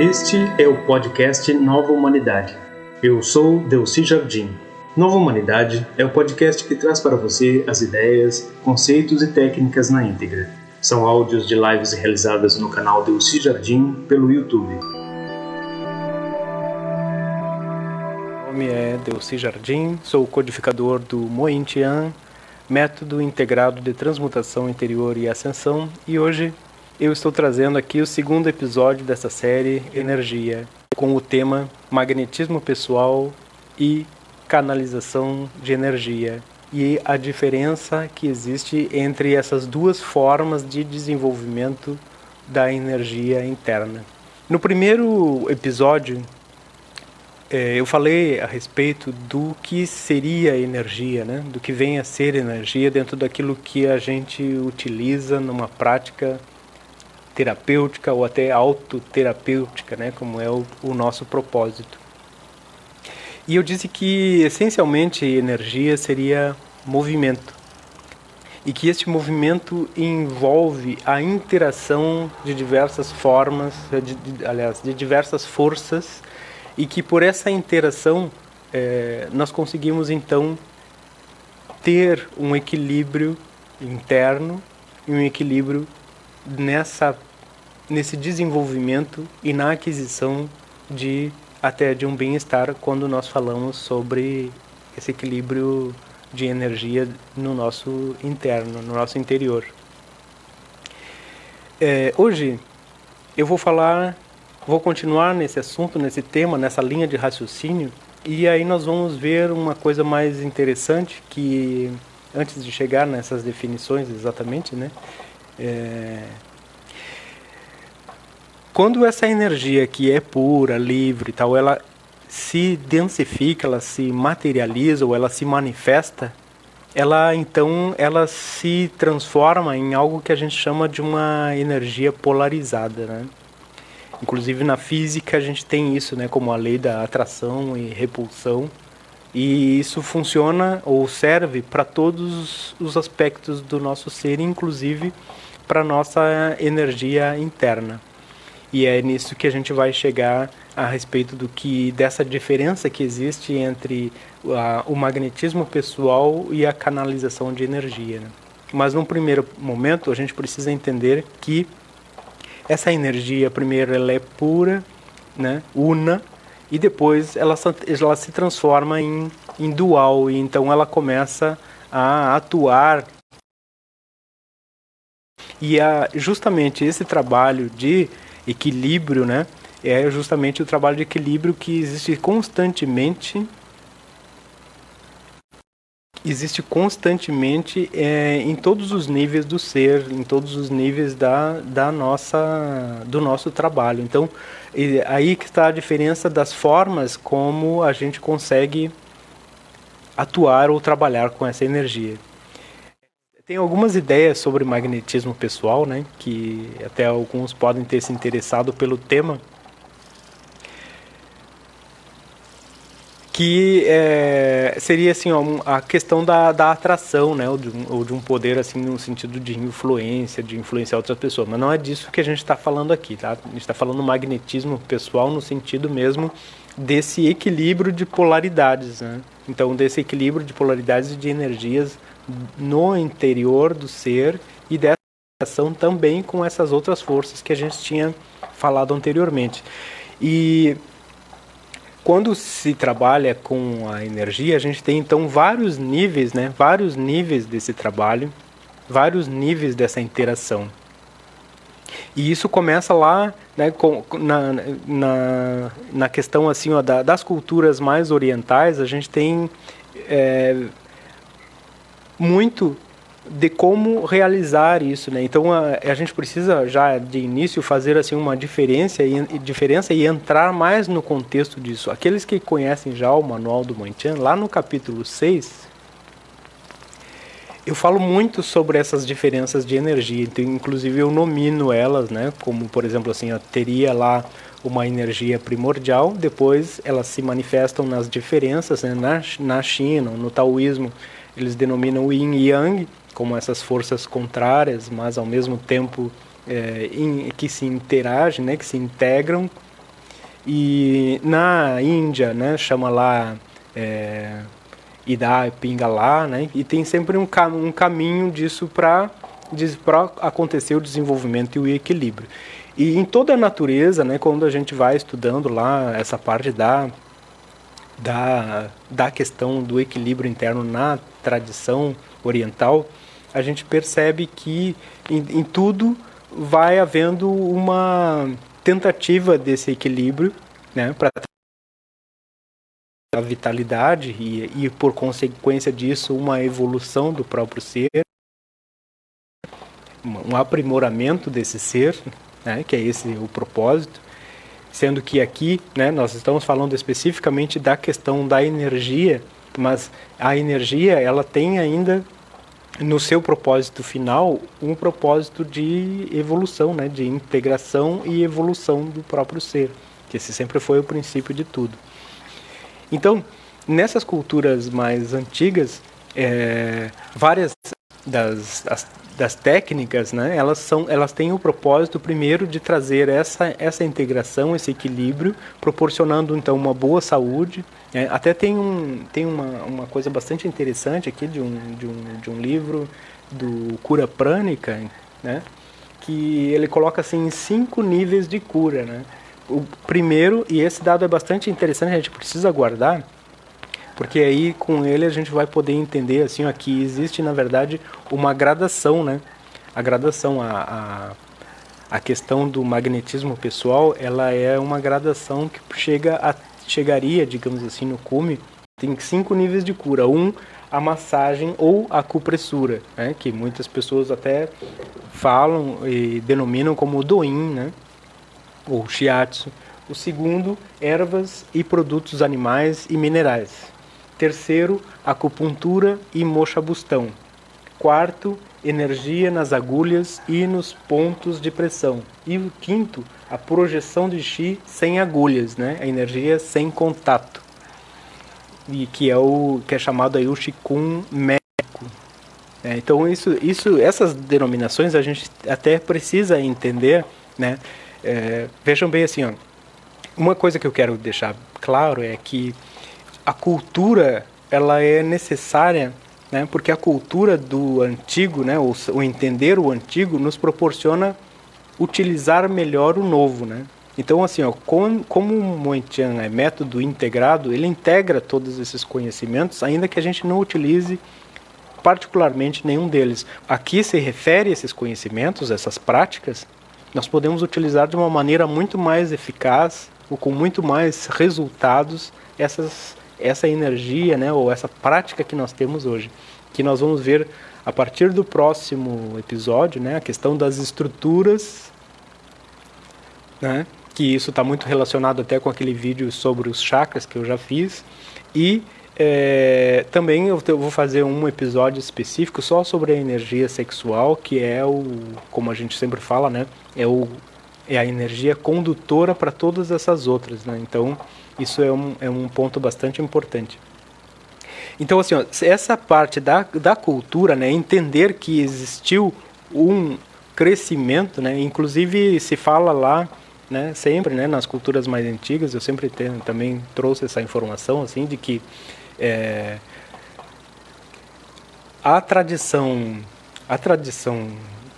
Este é o podcast Nova Humanidade. Eu sou Delci Jardim. Nova Humanidade é o podcast que traz para você as ideias, conceitos e técnicas na íntegra. São áudios de lives realizadas no canal Delci Jardim pelo YouTube. Meu nome é Delci Jardim, sou codificador do Mointian, método integrado de transmutação interior e ascensão, e hoje eu estou trazendo aqui o segundo episódio dessa série Energia, com o tema Magnetismo Pessoal e Canalização de Energia e a diferença que existe entre essas duas formas de desenvolvimento da energia interna. No primeiro episódio, eh, eu falei a respeito do que seria energia, né? do que vem a ser energia dentro daquilo que a gente utiliza numa prática terapêutica ou até autoterapêutica, né, como é o, o nosso propósito. E eu disse que essencialmente energia seria movimento e que este movimento envolve a interação de diversas formas, de, aliás, de diversas forças, e que por essa interação é, nós conseguimos então ter um equilíbrio interno e um equilíbrio nessa nesse desenvolvimento e na aquisição de até de um bem-estar quando nós falamos sobre esse equilíbrio de energia no nosso interno, no nosso interior. É, hoje eu vou falar, vou continuar nesse assunto, nesse tema, nessa linha de raciocínio, e aí nós vamos ver uma coisa mais interessante que antes de chegar nessas definições exatamente, né? É, quando essa energia que é pura, livre e tal, ela se densifica, ela se materializa ou ela se manifesta, ela então ela se transforma em algo que a gente chama de uma energia polarizada, né? Inclusive na física a gente tem isso, né, como a lei da atração e repulsão. E isso funciona ou serve para todos os aspectos do nosso ser, inclusive para nossa energia interna. E é nisso que a gente vai chegar a respeito do que dessa diferença que existe entre a, o magnetismo pessoal e a canalização de energia. Né? Mas num primeiro momento a gente precisa entender que essa energia primeiro ela é pura, né, una, e depois ela, ela se transforma em, em dual e então ela começa a atuar e a, justamente esse trabalho de equilíbrio, né? É justamente o trabalho de equilíbrio que existe constantemente existe constantemente é, em todos os níveis do ser, em todos os níveis da, da nossa, do nosso trabalho. Então, aí que está a diferença das formas como a gente consegue atuar ou trabalhar com essa energia. Tem algumas ideias sobre magnetismo pessoal, né? Que até alguns podem ter se interessado pelo tema. Que é, seria assim, ó, a questão da, da atração, né? Ou de, um, ou de um poder assim no sentido de influência, de influenciar outras pessoas. Mas não é disso que a gente está falando aqui, tá? A gente está falando magnetismo pessoal no sentido mesmo desse equilíbrio de polaridades, né? Então, desse equilíbrio de polaridades e de energias no interior do ser e dessa ação também com essas outras forças que a gente tinha falado anteriormente. E quando se trabalha com a energia, a gente tem então vários níveis, né? Vários níveis desse trabalho, vários níveis dessa interação. E isso começa lá, né, com, na, na, na questão assim, ó, da, das culturas mais orientais, a gente tem é, muito de como realizar isso, né? Então a, a gente precisa já de início fazer assim uma diferença e, diferença e entrar mais no contexto disso. Aqueles que conhecem já o manual do Mointian, lá no capítulo 6, eu falo muito sobre essas diferenças de energia, então, inclusive eu nomino elas, né? Como por exemplo assim, teria lá uma energia primordial, depois elas se manifestam nas diferenças, né? na, na China, no taoísmo, eles denominam yin e yang como essas forças contrárias, mas ao mesmo tempo é, in, que se interagem, né, que se integram E na Índia, né, chama lá é, Ida Pingala, né, e tem sempre um, cam um caminho disso para acontecer o desenvolvimento e o equilíbrio. E em toda a natureza, né, quando a gente vai estudando lá essa parte da, da, da questão do equilíbrio interno na tradição oriental, a gente percebe que em, em tudo vai havendo uma tentativa desse equilíbrio, né, para a vitalidade e, e por consequência disso uma evolução do próprio ser, um aprimoramento desse ser, né, que é esse o propósito, sendo que aqui, né, nós estamos falando especificamente da questão da energia, mas a energia ela tem ainda no seu propósito final um propósito de evolução, né, de integração e evolução do próprio ser, que esse sempre foi o princípio de tudo. Então, nessas culturas mais antigas, é, várias das, as, das técnicas, né, elas, são, elas têm o propósito, primeiro, de trazer essa, essa integração, esse equilíbrio, proporcionando, então, uma boa saúde. É, até tem, um, tem uma, uma coisa bastante interessante aqui de um, de um, de um livro do Cura Prânica, né, que ele coloca assim cinco níveis de cura. Né. O primeiro, e esse dado é bastante interessante, a gente precisa guardar, porque aí com ele a gente vai poder entender assim aqui existe na verdade uma gradação, né? A gradação, a, a, a questão do magnetismo pessoal, ela é uma gradação que chega a, chegaria, digamos assim, no cume, tem cinco níveis de cura. Um, a massagem ou a acupressura, né? que muitas pessoas até falam e denominam como doin, né? ou shiatsu. O segundo, ervas e produtos animais e minerais. Terceiro, acupuntura e mochabustão. Quarto, energia nas agulhas e nos pontos de pressão. E o quinto, a projeção de chi sem agulhas, né? A energia sem contato. E que é o que é chamado aí o Qigong médico. É, então isso, isso, essas denominações a gente até precisa entender, né? É, vejam bem assim, ó, uma coisa que eu quero deixar claro é que a cultura ela é necessária, né? Porque a cultura do antigo, né? O, o entender o antigo nos proporciona utilizar melhor o novo, né? Então, assim, ó, com, como o Moentian é método integrado, ele integra todos esses conhecimentos, ainda que a gente não utilize particularmente nenhum deles. Aqui se refere a esses conhecimentos, essas práticas, nós podemos utilizar de uma maneira muito mais eficaz ou com muito mais resultados essas essa energia, né, ou essa prática que nós temos hoje, que nós vamos ver a partir do próximo episódio, né, a questão das estruturas, né, que isso está muito relacionado até com aquele vídeo sobre os chakras que eu já fiz, e é, também eu, vou fazer um episódio específico só sobre a energia sexual, que é o, como a gente sempre fala, né, é o é a energia condutora para todas essas outras, né? Então isso é um, é um ponto bastante importante. Então, assim, ó, essa parte da, da cultura, né, entender que existiu um crescimento, né, inclusive se fala lá, né, sempre, né, nas culturas mais antigas, eu sempre tenho, também trouxe essa informação, assim, de que é, a tradição, a tradição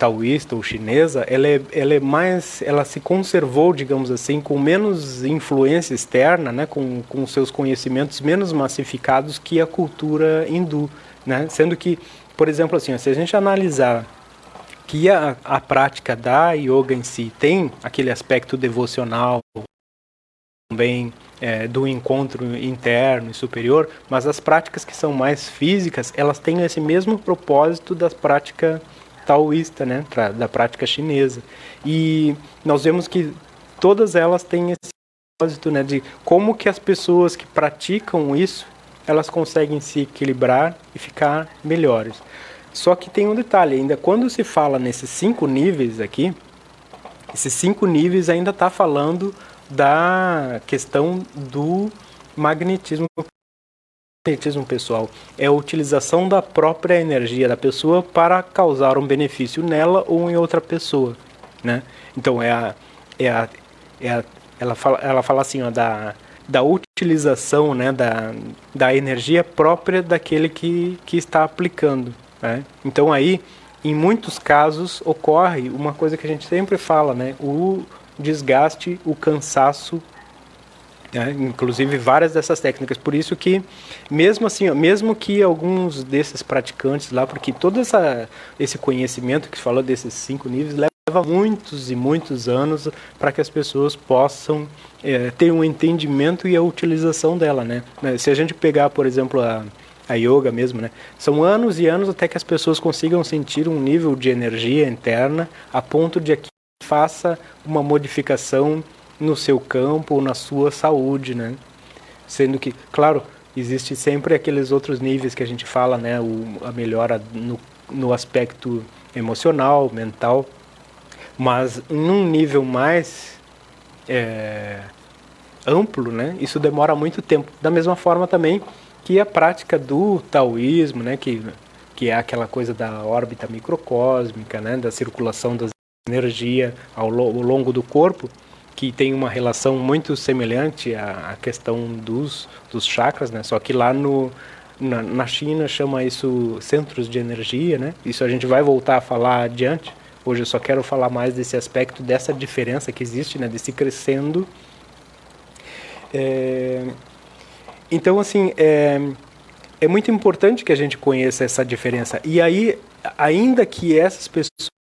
taoísta ou chinesa, ela é, ela é mais, ela se conservou, digamos assim, com menos influência externa, né, com, com seus conhecimentos menos massificados que a cultura hindu, né, sendo que, por exemplo, assim, se a gente analisar que a, a prática da yoga em si tem aquele aspecto devocional, também é, do encontro interno e superior, mas as práticas que são mais físicas, elas têm esse mesmo propósito das práticas taoísta, né, da prática chinesa. E nós vemos que todas elas têm esse propósito, né, de como que as pessoas que praticam isso, elas conseguem se equilibrar e ficar melhores. Só que tem um detalhe, ainda quando se fala nesses cinco níveis aqui, esses cinco níveis ainda está falando da questão do magnetismo magnetismo pessoal é a utilização da própria energia da pessoa para causar um benefício nela ou em outra pessoa, né? Então é a, é a, é a, ela fala, ela fala assim, ó, da, da utilização né, da, da energia própria daquele que, que está aplicando. Né? Então aí, em muitos casos, ocorre uma coisa que a gente sempre fala, né? o desgaste, o cansaço né? inclusive várias dessas técnicas. Por isso que, mesmo assim, mesmo que alguns desses praticantes lá, porque todo essa, esse conhecimento que falou desses cinco níveis leva muitos e muitos anos para que as pessoas possam é, ter um entendimento e a utilização dela, né? Se a gente pegar, por exemplo, a, a yoga mesmo, né? São anos e anos até que as pessoas consigam sentir um nível de energia interna a ponto de que faça uma modificação no seu campo ou na sua saúde, né? Sendo que, claro, existe sempre aqueles outros níveis que a gente fala, né? O, a melhora no, no aspecto emocional, mental, mas num nível mais é, amplo, né? Isso demora muito tempo. Da mesma forma também que a prática do taoísmo, né? Que que é aquela coisa da órbita microcósmica, né? Da circulação da energia ao, ao longo do corpo que tem uma relação muito semelhante à, à questão dos, dos chakras, né? Só que lá no, na, na, China chama isso centros de energia, né? Isso a gente vai voltar a falar adiante. Hoje eu só quero falar mais desse aspecto, dessa diferença que existe, né? Desse crescendo. É... Então, assim, é... é muito importante que a gente conheça essa diferença. E aí, ainda que essas pessoas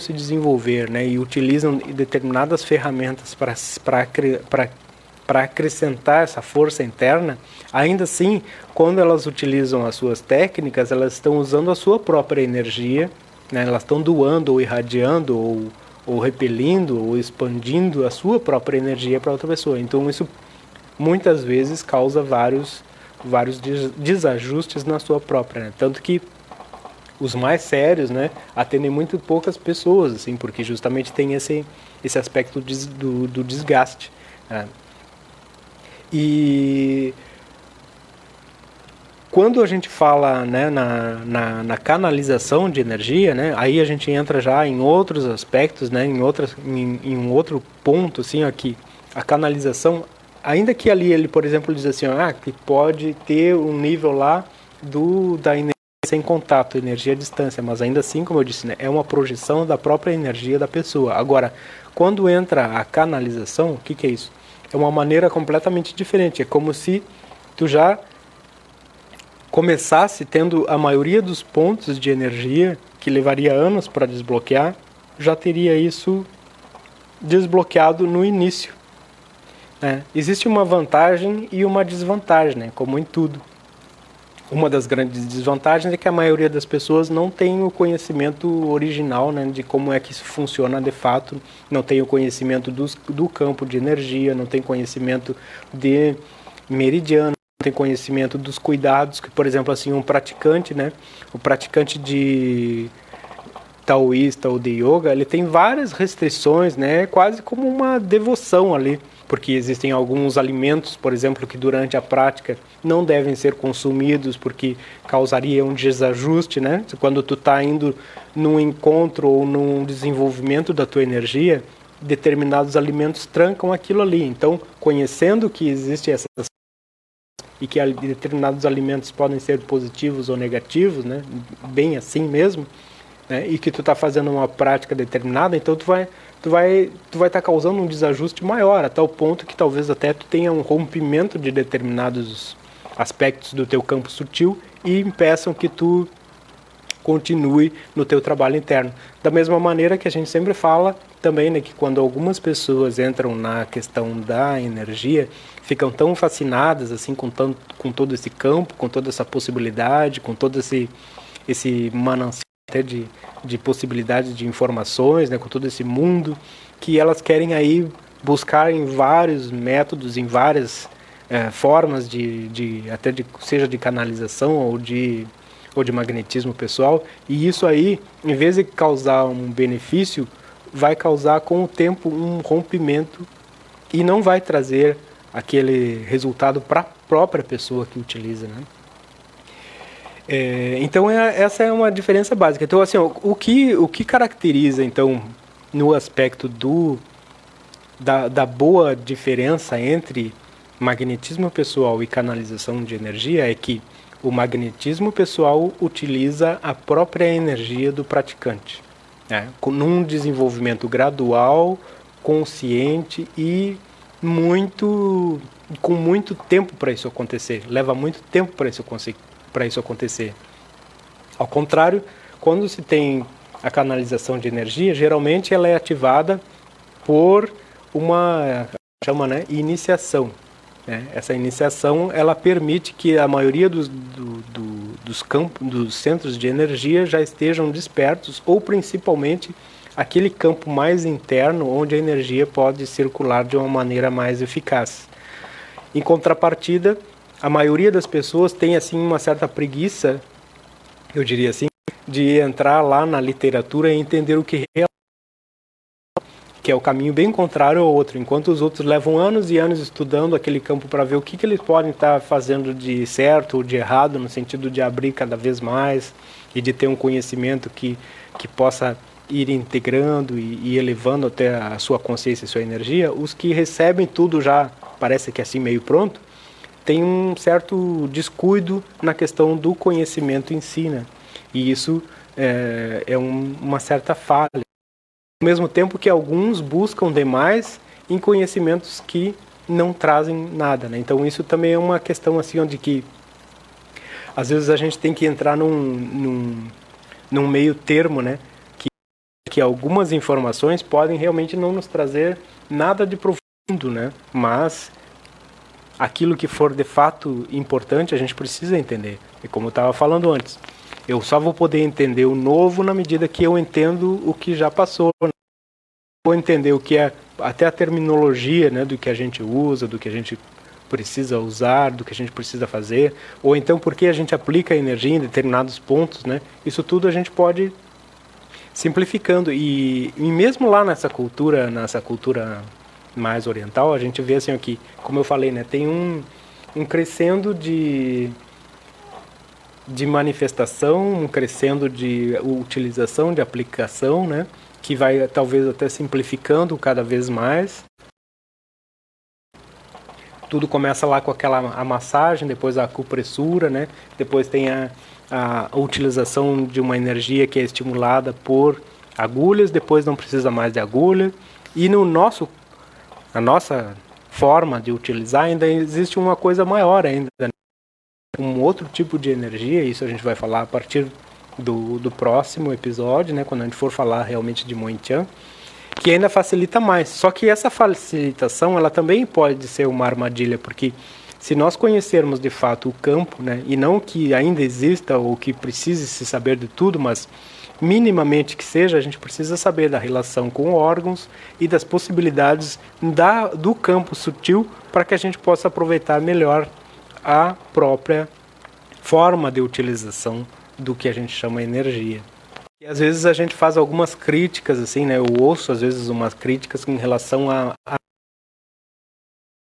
se desenvolver né, e utilizam determinadas ferramentas para acrescentar essa força interna, ainda assim, quando elas utilizam as suas técnicas, elas estão usando a sua própria energia, né, elas estão doando ou irradiando ou, ou repelindo ou expandindo a sua própria energia para outra pessoa. Então, isso muitas vezes causa vários, vários desajustes na sua própria. Né? Tanto que os mais sérios, né, atendem muito poucas pessoas, assim, porque justamente tem esse, esse aspecto do, do desgaste. Né? E quando a gente fala né, na, na, na, canalização de energia, né, aí a gente entra já em outros aspectos, né, em, outras, em, em um outro ponto, assim, aqui, a canalização, ainda que ali ele, por exemplo, diz assim, ah, que pode ter um nível lá do, da energia sem contato, energia à distância, mas ainda assim, como eu disse, né, é uma projeção da própria energia da pessoa. Agora, quando entra a canalização, o que, que é isso? É uma maneira completamente diferente. É como se tu já começasse tendo a maioria dos pontos de energia que levaria anos para desbloquear, já teria isso desbloqueado no início. Né? Existe uma vantagem e uma desvantagem, né? como em tudo. Uma das grandes desvantagens é que a maioria das pessoas não tem o conhecimento original né, de como é que isso funciona de fato, não tem o conhecimento dos, do campo de energia, não tem conhecimento de meridiano, não tem conhecimento dos cuidados que, por exemplo, assim, um praticante, né, o praticante de taoísta ou de yoga, ele tem várias restrições, né, quase como uma devoção ali porque existem alguns alimentos, por exemplo, que durante a prática não devem ser consumidos porque causaria um desajuste, né? Quando tu está indo num encontro ou num desenvolvimento da tua energia, determinados alimentos trancam aquilo ali. Então, conhecendo que existe essas e que determinados alimentos podem ser positivos ou negativos, né? Bem assim mesmo, né? E que tu está fazendo uma prática determinada, então tu vai tu vai tu vai estar tá causando um desajuste maior, a tal ponto que talvez até tu tenha um rompimento de determinados aspectos do teu campo sutil e impeçam que tu continue no teu trabalho interno. Da mesma maneira que a gente sempre fala também, né, que quando algumas pessoas entram na questão da energia, ficam tão fascinadas assim com tanto, com todo esse campo, com toda essa possibilidade, com todo esse esse manancial até de, de possibilidades de informações, né, com todo esse mundo, que elas querem aí buscar em vários métodos, em várias é, formas de, de até de seja de canalização ou de ou de magnetismo pessoal, e isso aí, em vez de causar um benefício, vai causar com o tempo um rompimento e não vai trazer aquele resultado para a própria pessoa que utiliza, né? É, então é, essa é uma diferença básica. Então assim, o, que o que caracteriza então no aspecto do da, da boa diferença entre magnetismo pessoal e canalização de energia é que o magnetismo pessoal utiliza a própria energia do praticante, né? num desenvolvimento gradual, consciente e muito com muito tempo para isso acontecer. Leva muito tempo para isso para isso acontecer. Ao contrário, quando se tem a canalização de energia, geralmente ela é ativada por uma chama né, iniciação. Né? Essa iniciação ela permite que a maioria dos, do, do, dos campos, dos centros de energia já estejam despertos ou principalmente aquele campo mais interno onde a energia pode circular de uma maneira mais eficaz. Em contrapartida, a maioria das pessoas tem assim uma certa preguiça, eu diria assim, de entrar lá na literatura e entender o que realmente que é o caminho bem contrário ao outro. Enquanto os outros levam anos e anos estudando aquele campo para ver o que, que eles podem estar fazendo de certo ou de errado, no sentido de abrir cada vez mais e de ter um conhecimento que, que possa ir integrando e, e elevando até a sua consciência e sua energia, os que recebem tudo já, parece que assim meio pronto, tem um certo descuido na questão do conhecimento em si, né? E isso é, é um, uma certa falha. Ao mesmo tempo que alguns buscam demais em conhecimentos que não trazem nada, né? Então isso também é uma questão assim onde que às vezes a gente tem que entrar num, num, num meio termo, né? Que, que algumas informações podem realmente não nos trazer nada de profundo, né? Mas aquilo que for de fato importante a gente precisa entender. E como eu estava falando antes, eu só vou poder entender o novo na medida que eu entendo o que já passou. Vou entender o que é até a terminologia, né, do que a gente usa, do que a gente precisa usar, do que a gente precisa fazer, ou então por que a gente aplica a energia em determinados pontos, né? Isso tudo a gente pode simplificando e, e mesmo lá nessa cultura, nessa cultura mais oriental, a gente vê assim aqui, como eu falei, né, tem um um crescendo de de manifestação, um crescendo de utilização, de aplicação, né? que vai talvez até simplificando cada vez mais. Tudo começa lá com aquela a massagem, depois a acupressura, né? depois tem a, a utilização de uma energia que é estimulada por agulhas, depois não precisa mais de agulha. E no nosso, a nossa forma de utilizar ainda existe uma coisa maior ainda, né? um outro tipo de energia, isso a gente vai falar a partir do, do próximo episódio, né, quando a gente for falar realmente de Mointian, que ainda facilita mais. Só que essa facilitação, ela também pode ser uma armadilha, porque se nós conhecermos de fato o campo, né, e não que ainda exista ou que precise se saber de tudo, mas minimamente que seja, a gente precisa saber da relação com órgãos e das possibilidades da, do campo sutil para que a gente possa aproveitar melhor a própria forma de utilização do que a gente chama energia. E às vezes a gente faz algumas críticas, assim, né? Eu ouço às vezes umas críticas em relação à a,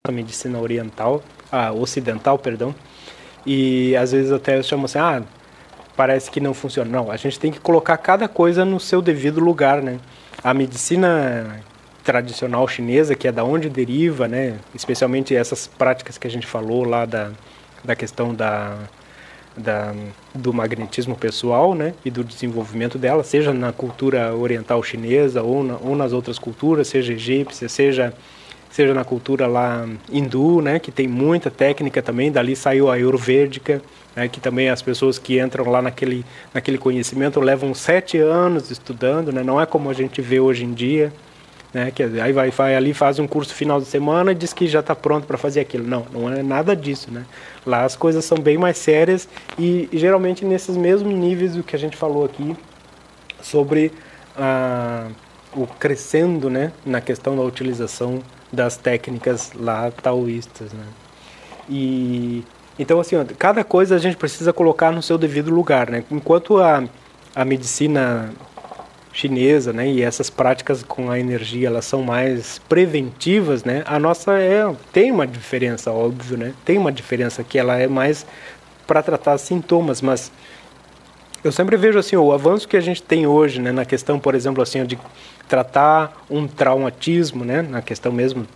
a, medicina oriental, a ocidental, perdão, e às vezes até eu chamo assim, ah, parece que não funciona. Não, a gente tem que colocar cada coisa no seu devido lugar, né? A medicina tradicional chinesa, que é da onde deriva, né? Especialmente essas práticas que a gente falou lá da, da questão da da, do magnetismo pessoal né, e do desenvolvimento dela, seja na cultura oriental chinesa ou, na, ou nas outras culturas, seja egípcia, seja, seja na cultura lá hindu, né, que tem muita técnica também, dali saiu a ayurvédica, né, que também as pessoas que entram lá naquele, naquele conhecimento levam sete anos estudando, né, não é como a gente vê hoje em dia, né? Que aí vai, vai ali faz um curso final de semana e diz que já está pronto para fazer aquilo. Não, não é nada disso, né? Lá as coisas são bem mais sérias e, e geralmente nesses mesmos níveis do que a gente falou aqui sobre ah, o crescendo, né? Na questão da utilização das técnicas lá taoístas, né? E então assim, ó, cada coisa a gente precisa colocar no seu devido lugar, né? Enquanto a a medicina chinesa, né? E essas práticas com a energia, elas são mais preventivas, né? A nossa é tem uma diferença, óbvio, né? Tem uma diferença que ela é mais para tratar sintomas, mas eu sempre vejo assim o avanço que a gente tem hoje, né, na questão, por exemplo, assim, de tratar um traumatismo, né, na questão mesmo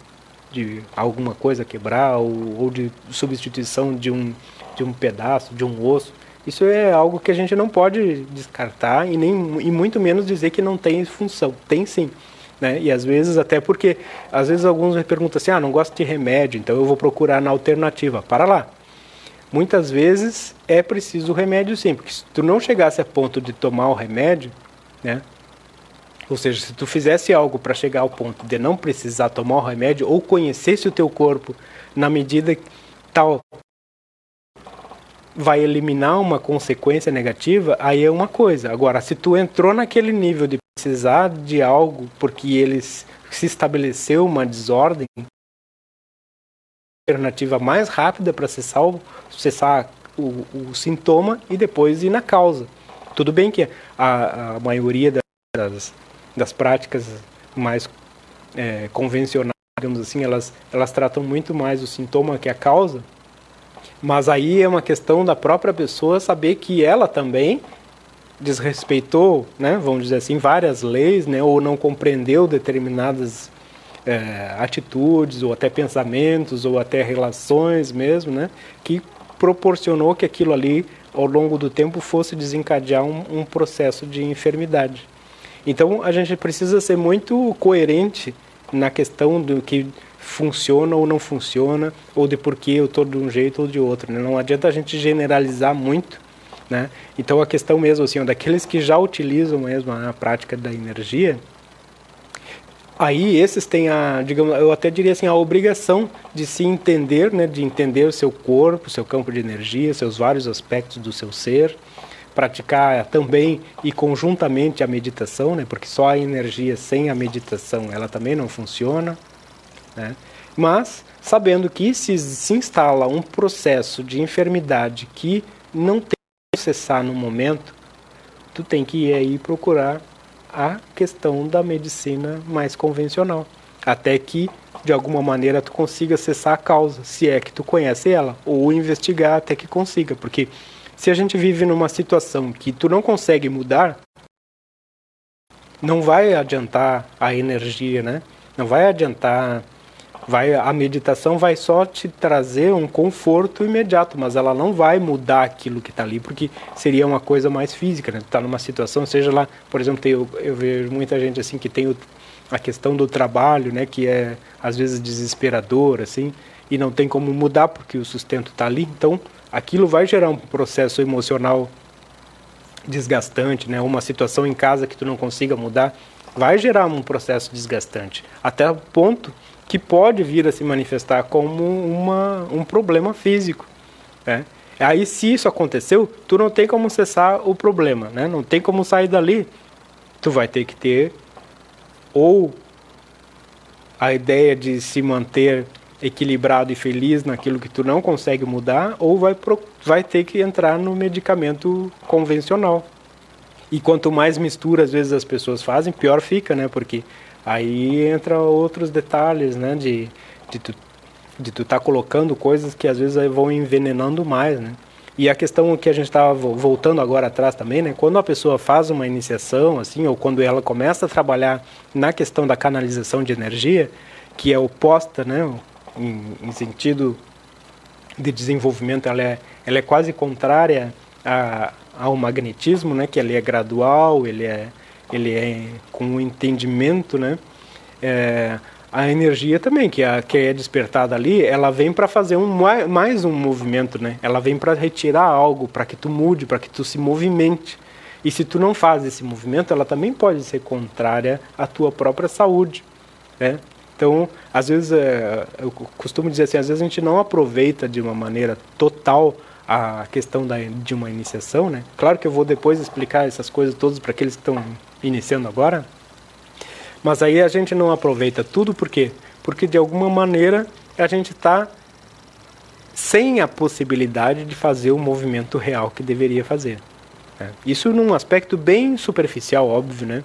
de alguma coisa quebrar ou, ou de substituição de um, de um pedaço, de um osso. Isso é algo que a gente não pode descartar e, nem, e muito menos dizer que não tem função. Tem sim. Né? E às vezes, até porque, às vezes alguns me perguntam assim, ah, não gosto de remédio, então eu vou procurar na alternativa. Para lá. Muitas vezes é preciso o remédio sim, porque se tu não chegasse a ponto de tomar o remédio, né? Ou seja, se tu fizesse algo para chegar ao ponto de não precisar tomar o remédio ou conhecesse o teu corpo na medida tal vai eliminar uma consequência negativa, aí é uma coisa. Agora, se tu entrou naquele nível de precisar de algo porque eles se estabeleceu uma desordem, alternativa mais rápida para cessar, o, cessar o, o, sintoma e depois ir na causa. Tudo bem que a, a maioria das, das práticas mais é, convencionais, digamos assim, elas, elas tratam muito mais o sintoma que a causa, mas aí é uma questão da própria pessoa saber que ela também desrespeitou, né, vamos dizer assim, várias leis, né, ou não compreendeu determinadas é, atitudes, ou até pensamentos, ou até relações mesmo, né, que proporcionou que aquilo ali, ao longo do tempo, fosse desencadear um, um processo de enfermidade. Então a gente precisa ser muito coerente na questão do que funciona ou não funciona, ou de por que eu estou de um jeito ou de outro. Né? Não adianta a gente generalizar muito. Né? Então a questão mesmo assim, daqueles que já utilizam mesmo a prática da energia, aí esses têm a, digamos, eu até diria assim, a obrigação de se entender, né, de entender o seu corpo, seu campo de energia, seus vários aspectos do seu ser, praticar também e conjuntamente a meditação, né, porque só a energia sem a meditação ela também não funciona. Né? Mas sabendo que se, se instala um processo de enfermidade que não tem que cessar no momento, tu tem que ir aí procurar a questão da medicina mais convencional, até que de alguma maneira tu consiga cessar a causa, se é que tu conhece ela, ou investigar até que consiga, porque se a gente vive numa situação que tu não consegue mudar, não vai adiantar a energia, né? Não vai adiantar vai a meditação vai só te trazer um conforto imediato, mas ela não vai mudar aquilo que está ali, porque seria uma coisa mais física, né? Tá numa situação, seja lá, por exemplo, tem, eu, eu vejo muita gente assim que tem o, a questão do trabalho, né, que é às vezes desesperador, assim, e não tem como mudar porque o sustento está ali, então aquilo vai gerar um processo emocional desgastante, né? Uma situação em casa que tu não consiga mudar vai gerar um processo desgastante, até o ponto que pode vir a se manifestar como uma, um problema físico. Né? Aí, se isso aconteceu, tu não tem como cessar o problema, né? não tem como sair dali. Tu vai ter que ter ou a ideia de se manter equilibrado e feliz naquilo que tu não consegue mudar, ou vai, pro, vai ter que entrar no medicamento convencional. E quanto mais mistura às vezes as pessoas fazem, pior fica, né? Porque Aí entra outros detalhes, né? De, de tu de tu estar tá colocando coisas que às vezes vão envenenando mais, né? E a questão que a gente estava voltando agora atrás também, né? Quando a pessoa faz uma iniciação, assim, ou quando ela começa a trabalhar na questão da canalização de energia, que é oposta, né? Em, em sentido de desenvolvimento, ela é, ela é quase contrária a, ao magnetismo, né? Que ele é gradual, ele é ele é com o entendimento, né? É, a energia também que, a, que é despertada ali, ela vem para fazer um, mais um movimento, né? Ela vem para retirar algo, para que tu mude, para que tu se movimente. E se tu não faz esse movimento, ela também pode ser contrária à tua própria saúde, né? Então, às vezes, é, eu costumo dizer assim, às vezes a gente não aproveita de uma maneira total a questão da, de uma iniciação, né? Claro que eu vou depois explicar essas coisas todas para aqueles que estão iniciando agora, mas aí a gente não aproveita tudo por quê? Porque de alguma maneira a gente está sem a possibilidade de fazer o movimento real que deveria fazer. Né? Isso num aspecto bem superficial, óbvio, né?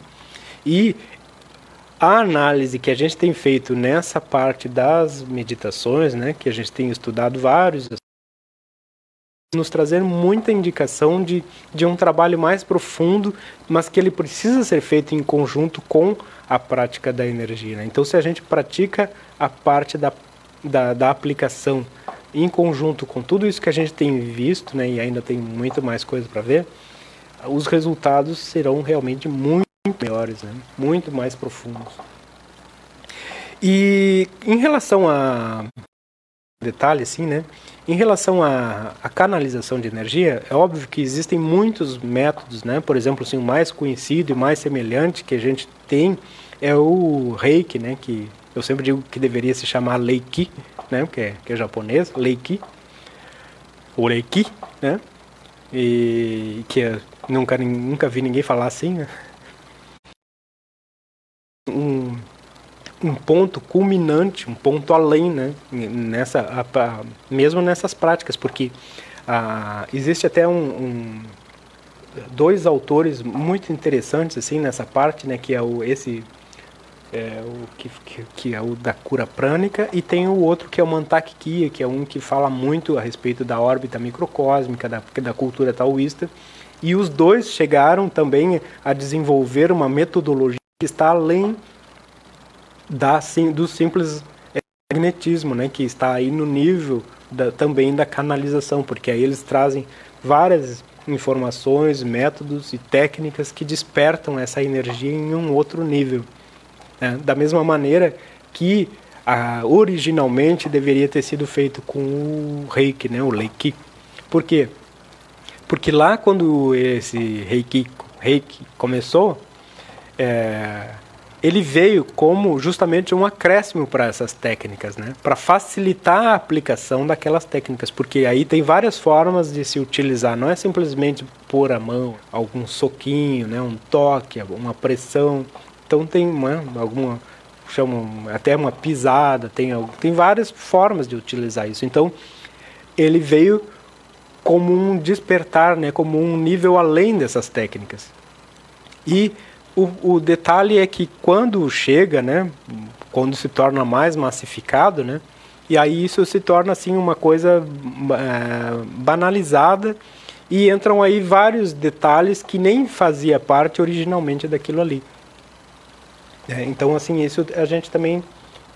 E a análise que a gente tem feito nessa parte das meditações, né, que a gente tem estudado vários nos trazer muita indicação de, de um trabalho mais profundo, mas que ele precisa ser feito em conjunto com a prática da energia. Né? Então, se a gente pratica a parte da, da, da, aplicação em conjunto com tudo isso que a gente tem visto, né, e ainda tem muito mais coisa para ver, os resultados serão realmente muito melhores, né? muito mais profundos. E em relação a detalhe, assim, né? Em relação à, canalização de energia, é óbvio que existem muitos métodos, né? Por exemplo, assim, o mais conhecido e mais semelhante que a gente tem é o Reiki, né? Que eu sempre digo que deveria se chamar Leiki, né? Que é, que é japonês, Leiki, ou Reiki, né? E que nunca, nunca vi ninguém falar assim, né? Um, um ponto culminante, um ponto além, né? Nessa, a, a, mesmo nessas práticas, porque a, existe até um, um, dois autores muito interessantes assim nessa parte, né? Que é o esse é, o que, que, que, é o da cura prânica e tem o outro que é o Mantak Kia, que é um que fala muito a respeito da órbita microcósmica, da, da cultura taoísta. E os dois chegaram também a desenvolver uma metodologia que está além da, do simples magnetismo, né, que está aí no nível da, também da canalização, porque aí eles trazem várias informações, métodos e técnicas que despertam essa energia em um outro nível. Né? Da mesma maneira que ah, originalmente deveria ter sido feito com o reiki, né, o reiki. Por quê? Porque lá quando esse reiki, reiki começou, é, ele veio como justamente um acréscimo para essas técnicas, né? para facilitar a aplicação daquelas técnicas, porque aí tem várias formas de se utilizar, não é simplesmente pôr a mão, algum soquinho, né? um toque, uma pressão. Então tem uma, alguma chamam até uma pisada, tem, tem várias formas de utilizar isso. Então ele veio como um despertar, né? como um nível além dessas técnicas. E o, o detalhe é que quando chega, né, quando se torna mais massificado, né, e aí isso se torna assim uma coisa é, banalizada e entram aí vários detalhes que nem fazia parte originalmente daquilo ali. É, então assim isso a gente também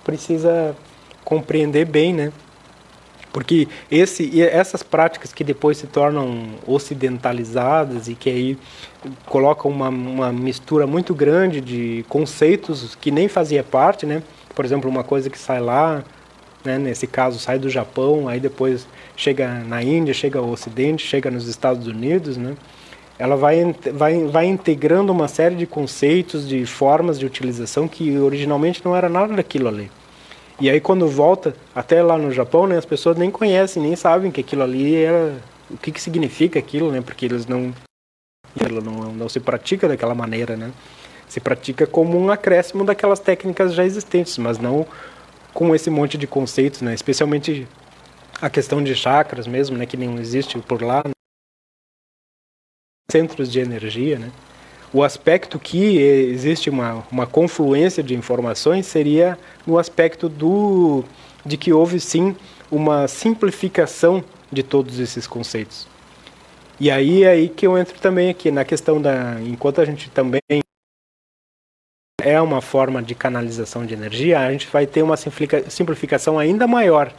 precisa compreender bem, né? Porque esse, essas práticas que depois se tornam ocidentalizadas e que aí colocam uma, uma mistura muito grande de conceitos que nem fazia parte, né? Por exemplo, uma coisa que sai lá, né? nesse caso sai do Japão, aí depois chega na Índia, chega ao Ocidente, chega nos Estados Unidos, né? Ela vai, vai, vai integrando uma série de conceitos, de formas de utilização que originalmente não era nada daquilo ali. E aí quando volta até lá no Japão, né, as pessoas nem conhecem, nem sabem que aquilo ali era o que, que significa aquilo, né? Porque eles não não, não se pratica daquela maneira, né? Se pratica como um acréscimo daquelas técnicas já existentes, mas não com esse monte de conceitos, né? Especialmente a questão de chakras mesmo, né, que não existe por lá, né? centros de energia, né? O aspecto que existe uma, uma confluência de informações seria no aspecto do de que houve sim uma simplificação de todos esses conceitos. E aí é aí que eu entro também aqui na questão da enquanto a gente também é uma forma de canalização de energia, a gente vai ter uma simplificação ainda maior,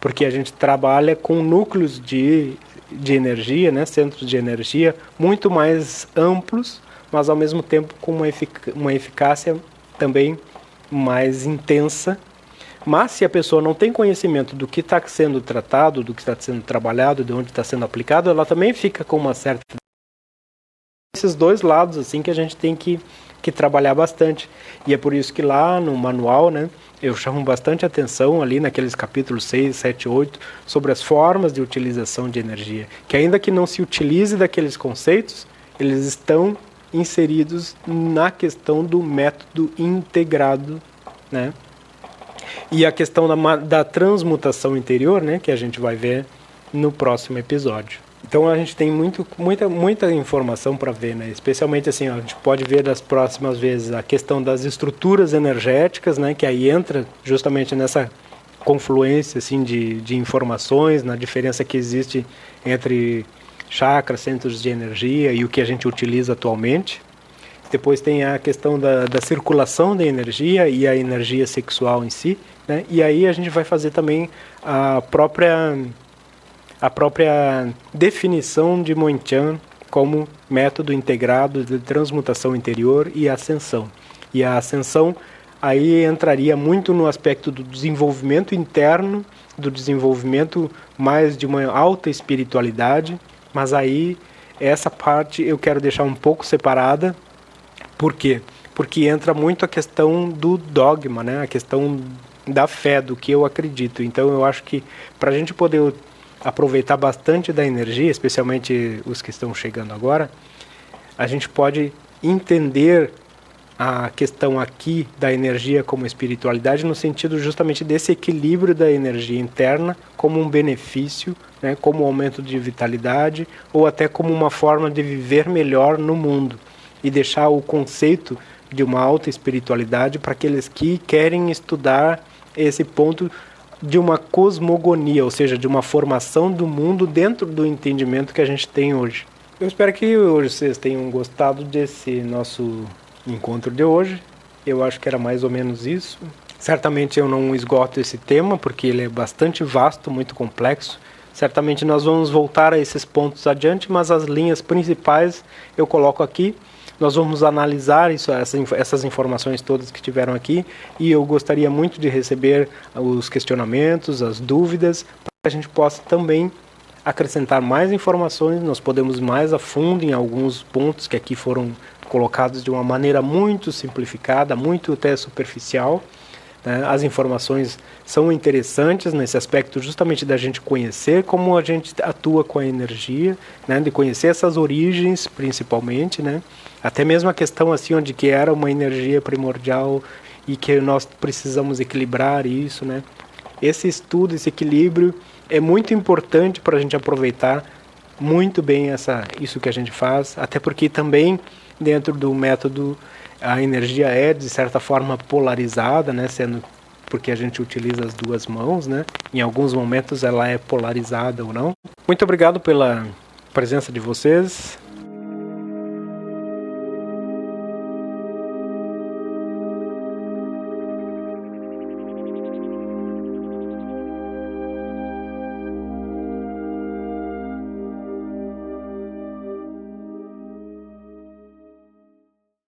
porque a gente trabalha com núcleos de de energia, né, centros de energia muito mais amplos, mas ao mesmo tempo com uma, efic uma eficácia também mais intensa. Mas se a pessoa não tem conhecimento do que está sendo tratado, do que está sendo trabalhado, de onde está sendo aplicado, ela também fica com uma certa esses dois lados assim que a gente tem que, que trabalhar bastante. E é por isso que lá no manual, né, eu chamo bastante atenção ali naqueles capítulos 6, 7, 8 sobre as formas de utilização de energia, que ainda que não se utilize daqueles conceitos, eles estão inseridos na questão do método integrado, né? E a questão da, da transmutação interior, né, que a gente vai ver no próximo episódio. Então a gente tem muito, muita, muita informação para ver, né? Especialmente assim, a gente pode ver das próximas vezes a questão das estruturas energéticas, né? Que aí entra justamente nessa confluência assim de, de informações, na diferença que existe entre chakras, centros de energia e o que a gente utiliza atualmente. Depois tem a questão da, da circulação da energia e a energia sexual em si. Né? E aí a gente vai fazer também a própria, a própria definição de Monchan como método integrado de transmutação interior e ascensão. E a ascensão aí entraria muito no aspecto do desenvolvimento interno, do desenvolvimento mais de uma alta espiritualidade, mas aí essa parte eu quero deixar um pouco separada. Por quê? Porque entra muito a questão do dogma, né? A questão da fé, do que eu acredito. Então eu acho que para a gente poder aproveitar bastante da energia, especialmente os que estão chegando agora, a gente pode entender a questão aqui da energia como espiritualidade no sentido justamente desse equilíbrio da energia interna como um benefício, né, como um aumento de vitalidade ou até como uma forma de viver melhor no mundo e deixar o conceito de uma alta espiritualidade para aqueles que querem estudar esse ponto de uma cosmogonia, ou seja, de uma formação do mundo dentro do entendimento que a gente tem hoje. Eu espero que hoje vocês tenham gostado desse nosso encontro de hoje. Eu acho que era mais ou menos isso. Certamente eu não esgoto esse tema porque ele é bastante vasto, muito complexo. Certamente nós vamos voltar a esses pontos adiante, mas as linhas principais eu coloco aqui. Nós vamos analisar isso, essas informações todas que tiveram aqui e eu gostaria muito de receber os questionamentos, as dúvidas, para que a gente possa também acrescentar mais informações. Nós podemos mais a fundo em alguns pontos que aqui foram colocados de uma maneira muito simplificada, muito até superficial. Né? As informações são interessantes nesse aspecto, justamente da gente conhecer como a gente atua com a energia, né? de conhecer essas origens, principalmente, né? Até mesmo a questão assim onde que era uma energia primordial e que nós precisamos equilibrar isso, né? Esse estudo, esse equilíbrio é muito importante para a gente aproveitar muito bem essa isso que a gente faz, até porque também dentro do método a energia é de certa forma polarizada, né, sendo porque a gente utiliza as duas mãos, né? Em alguns momentos ela é polarizada ou não. Muito obrigado pela presença de vocês.